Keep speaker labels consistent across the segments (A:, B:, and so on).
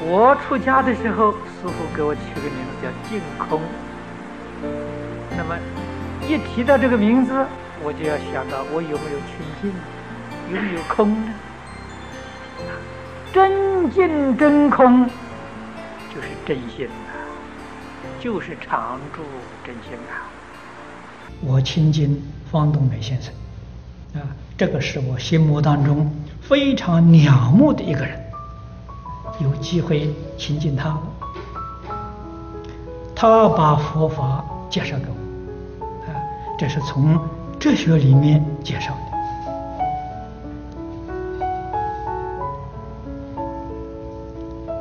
A: 我出家的时候，师傅给我取个名字叫净空。那么一提到这个名字，我就要想到我有没有清净，有没有空呢？真净真空就是真心啊，就是常住真心啊。我亲近方东美先生啊，这个是我心目当中非常仰慕的一个人。有机会亲近他，他把佛法介绍给我，啊，这是从哲学里面介绍的。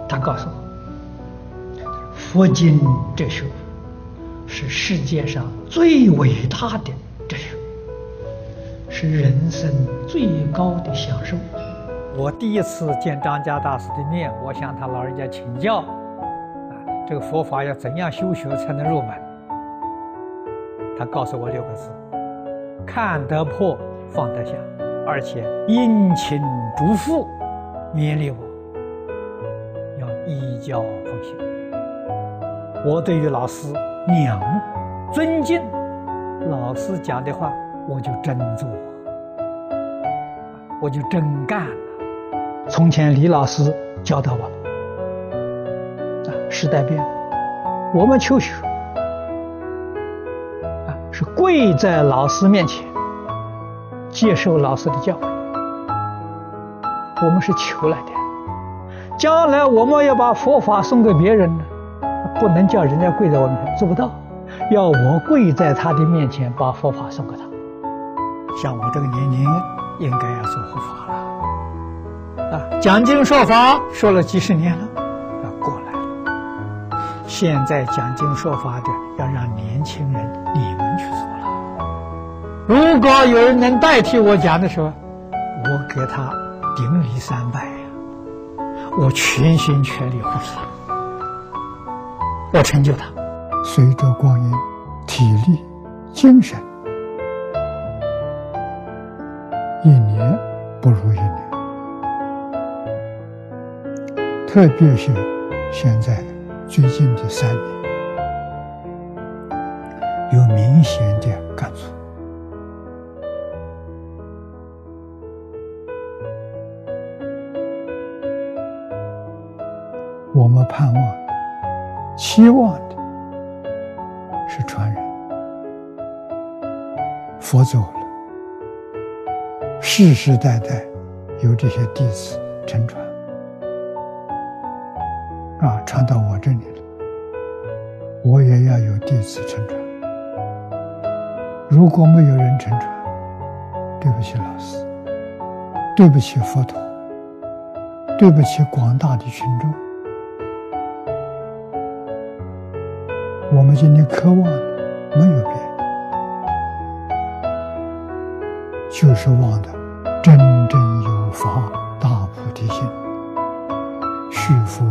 A: 他告诉我，佛经哲学是世界上最伟大的哲学，是人生最高的享受。我第一次见张家大师的面，我向他老人家请教，啊，这个佛法要怎样修学才能入门？他告诉我六个字：看得破，放得下，而且殷勤嘱咐，勉励我要依教奉行。我对于老师仰慕、尊敬，老师讲的话我就真做，我就真干。从前李老师教导我，啊，时代变了，我们求学，啊，是跪在老师面前，接受老师的教诲，我们是求来的。将来我们要把佛法送给别人呢，不能叫人家跪在我面前，做不到，要我跪在他的面前把佛法送给他。像我这个年龄，应该要做护法了。啊，讲经说法说了几十年了，要过来了。现在讲经说法的要让年轻人你们去做了。如果有人能代替我讲的时候，我给他顶礼三拜呀，我全心全力护持他，我成就他。随着光阴，体力、精神，一年不如一年。特别是现在最近的三年，有明显的感触。我们盼望、期望的是传人，佛走了，世世代代有这些弟子承传。啊，传到我这里了，我也要有弟子承传。如果没有人承传，对不起老师，对不起佛陀，对不起广大的群众。我们今天渴望的没有别的，就是望的真正有法大菩提心，续福。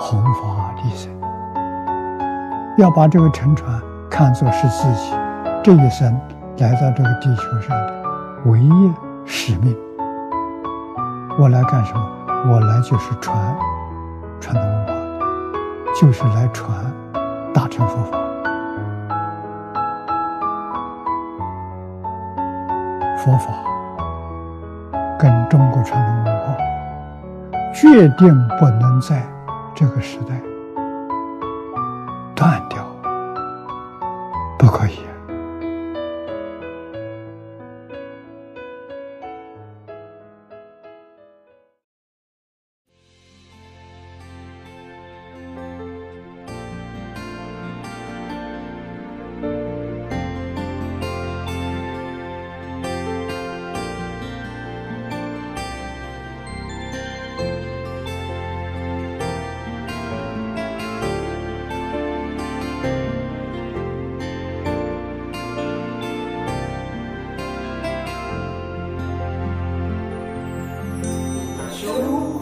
A: 弘法利生，要把这个乘船看作是自己这一生来到这个地球上的唯一使命。我来干什么？我来就是传传统文化，就是来传大乘佛法。佛法跟中国传统文化确定不能在。这个时代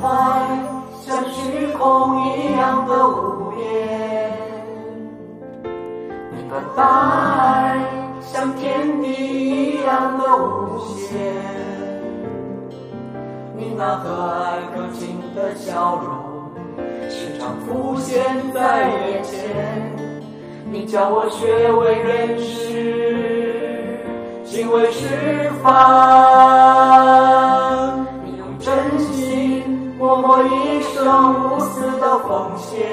A: 爱像虚空一样的无边，
B: 你的爱像天地一样的无限。你那和蔼可亲的笑容时常浮现在眼前，你教我学为人师，行为示范。一生无私的奉献，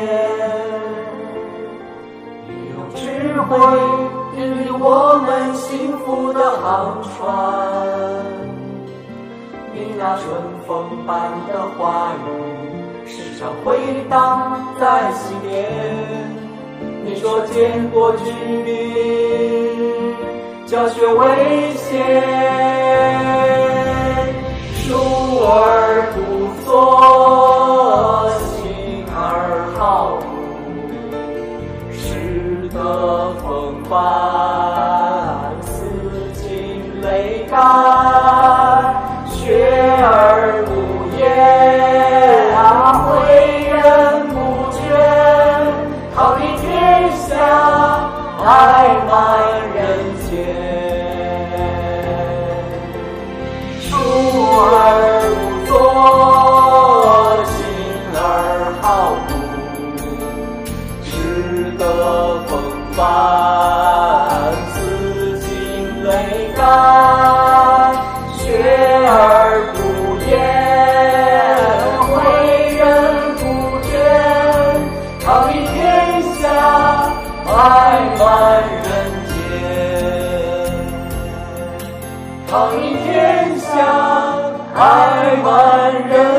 B: 你用智慧引领我们幸福的航船。你那春风般的话语，时常回荡在心间。你说见过君命，教学为先，我心而好古，识得风帆，此情泪干，学而不厌，为人不倦，桃李天下，爱满人间。桃李天下，爱满。wonder.